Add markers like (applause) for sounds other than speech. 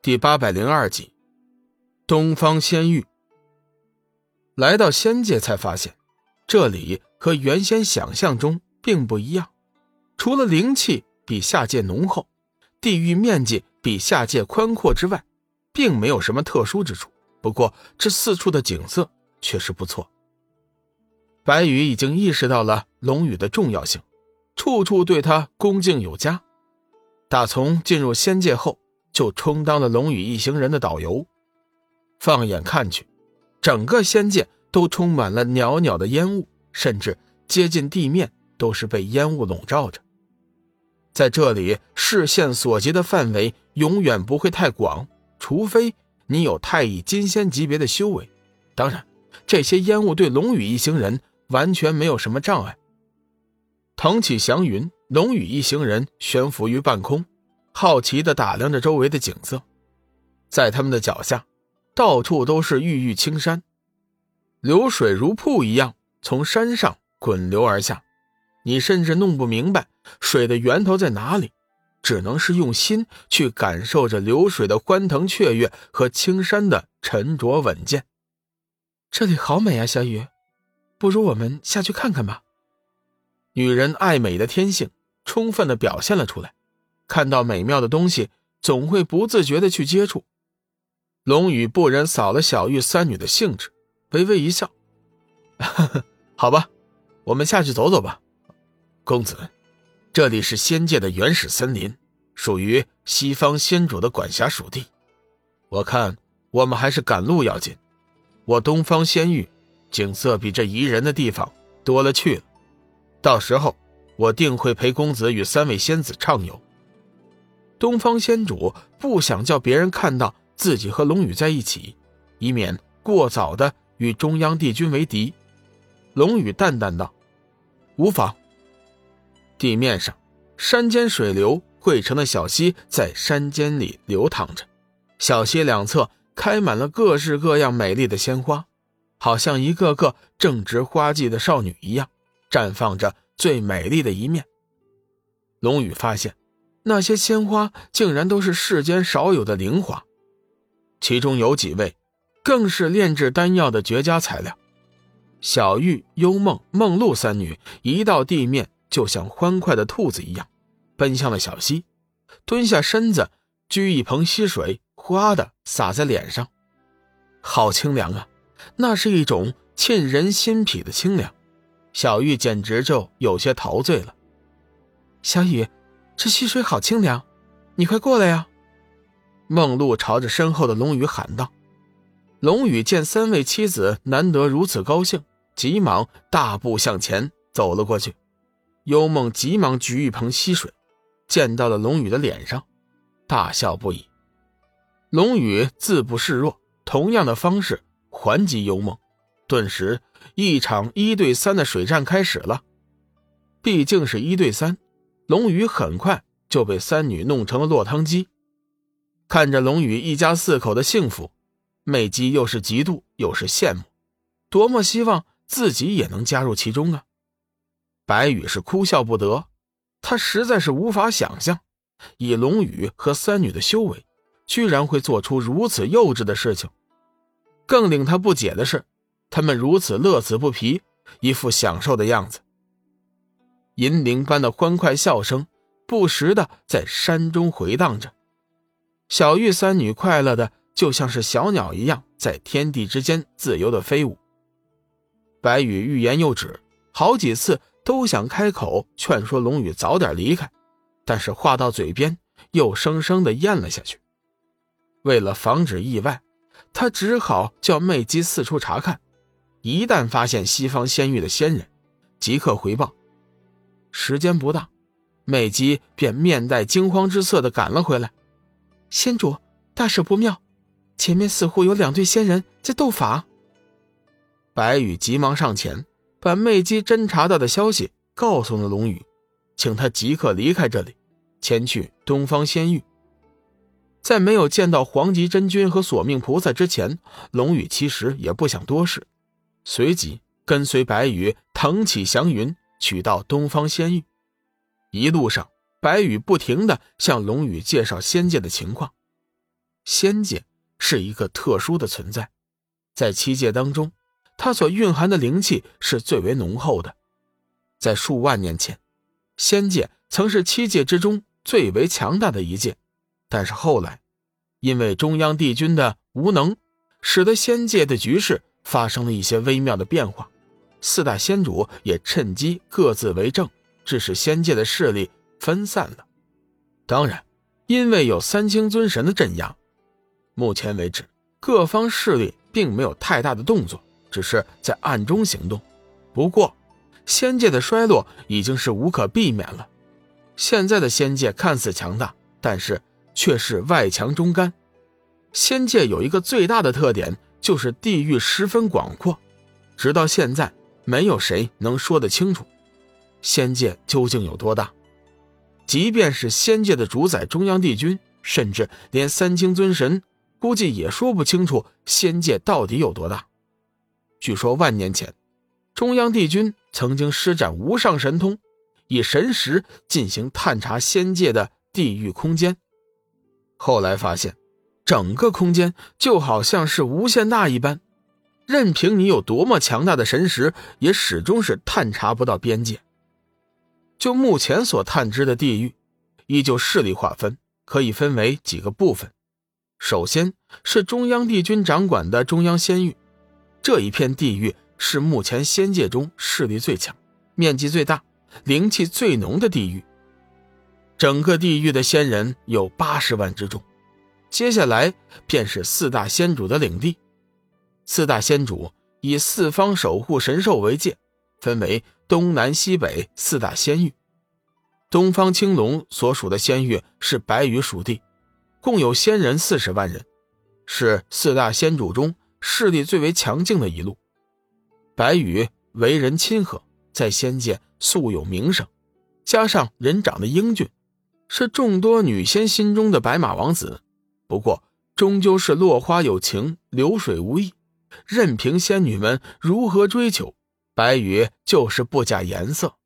第八百零二集，东方仙域。来到仙界才发现，这里和原先想象中并不一样。除了灵气比下界浓厚，地域面积比下界宽阔之外，并没有什么特殊之处。不过，这四处的景色确实不错。白羽已经意识到了龙宇的重要性，处处对他恭敬有加。打从进入仙界后。就充当了龙宇一行人的导游。放眼看去，整个仙界都充满了袅袅的烟雾，甚至接近地面都是被烟雾笼罩着。在这里，视线所及的范围永远不会太广，除非你有太乙金仙级别的修为。当然，这些烟雾对龙宇一行人完全没有什么障碍。腾起祥云，龙宇一行人悬浮于半空。好奇地打量着周围的景色，在他们的脚下，到处都是郁郁青山，流水如瀑一样从山上滚流而下。你甚至弄不明白水的源头在哪里，只能是用心去感受着流水的欢腾雀跃和青山的沉着稳健。这里好美啊，小雨，不如我们下去看看吧。女人爱美的天性充分地表现了出来。看到美妙的东西，总会不自觉的去接触。龙宇不忍扫了小玉三女的兴致，微微一笑：“ (laughs) 好吧，我们下去走走吧。公子，这里是仙界的原始森林，属于西方仙主的管辖属地。我看我们还是赶路要紧。我东方仙域景色比这宜人的地方多了去了，到时候我定会陪公子与三位仙子畅游。”东方仙主不想叫别人看到自己和龙宇在一起，以免过早的与中央帝君为敌。龙宇淡淡道：“无妨。”地面上，山间水流汇成的小溪在山间里流淌着，小溪两侧开满了各式各样美丽的鲜花，好像一个个正值花季的少女一样，绽放着最美丽的一面。龙宇发现。那些鲜花竟然都是世间少有的灵花，其中有几位更是炼制丹药的绝佳材料。小玉、幽梦、梦露三女一到地面，就像欢快的兔子一样，奔向了小溪，蹲下身子，掬一盆溪水，哗的洒在脸上，好清凉啊！那是一种沁人心脾的清凉，小玉简直就有些陶醉了。小雨。这溪水好清凉，你快过来呀！梦露朝着身后的龙宇喊道。龙宇见三位妻子难得如此高兴，急忙大步向前走了过去。幽梦急忙举一盆溪水，溅到了龙宇的脸上，大笑不已。龙宇自不示弱，同样的方式还击幽梦，顿时一场一对三的水战开始了。毕竟是一对三。龙宇很快就被三女弄成了落汤鸡，看着龙宇一家四口的幸福，美姬又是嫉妒又是羡慕，多么希望自己也能加入其中啊！白羽是哭笑不得，他实在是无法想象，以龙宇和三女的修为，居然会做出如此幼稚的事情。更令他不解的是，他们如此乐此不疲，一副享受的样子。银铃般的欢快笑声，不时的在山中回荡着。小玉三女快乐的就像是小鸟一样，在天地之间自由的飞舞。白羽欲言又止，好几次都想开口劝说龙宇早点离开，但是话到嘴边又生生的咽了下去。为了防止意外，他只好叫魅姬四处查看，一旦发现西方仙域的仙人，即刻回报。时间不大，美姬便面带惊慌之色的赶了回来。仙主，大事不妙，前面似乎有两队仙人在斗法。白羽急忙上前，把魅姬侦查到的消息告诉了龙宇，请他即刻离开这里，前去东方仙域。在没有见到黄极真君和索命菩萨之前，龙宇其实也不想多事，随即跟随白羽腾起祥云。取到东方仙域，一路上，白羽不停的向龙宇介绍仙界的情况。仙界是一个特殊的存在，在七界当中，它所蕴含的灵气是最为浓厚的。在数万年前，仙界曾是七界之中最为强大的一界，但是后来，因为中央帝君的无能，使得仙界的局势发生了一些微妙的变化。四大仙主也趁机各自为政，致使仙界的势力分散了。当然，因为有三清尊神的镇压，目前为止各方势力并没有太大的动作，只是在暗中行动。不过，仙界的衰落已经是无可避免了。现在的仙界看似强大，但是却是外强中干。仙界有一个最大的特点，就是地域十分广阔，直到现在。没有谁能说得清楚，仙界究竟有多大。即便是仙界的主宰中央帝君，甚至连三清尊神，估计也说不清楚仙界到底有多大。据说万年前，中央帝君曾经施展无上神通，以神识进行探查仙界的地域空间。后来发现，整个空间就好像是无限大一般。任凭你有多么强大的神识，也始终是探查不到边界。就目前所探知的地域，依旧势力划分可以分为几个部分。首先是中央帝君掌管的中央仙域，这一片地域是目前仙界中势力最强、面积最大、灵气最浓的地域。整个地域的仙人有八十万之众。接下来便是四大仙主的领地。四大仙主以四方守护神兽为界，分为东南西北四大仙域。东方青龙所属的仙域是白羽属地，共有仙人四十万人，是四大仙主中势力最为强劲的一路。白羽为人亲和，在仙界素有名声，加上人长得英俊，是众多女仙心中的白马王子。不过，终究是落花有情，流水无意。任凭仙女们如何追求，白羽就是不假颜色。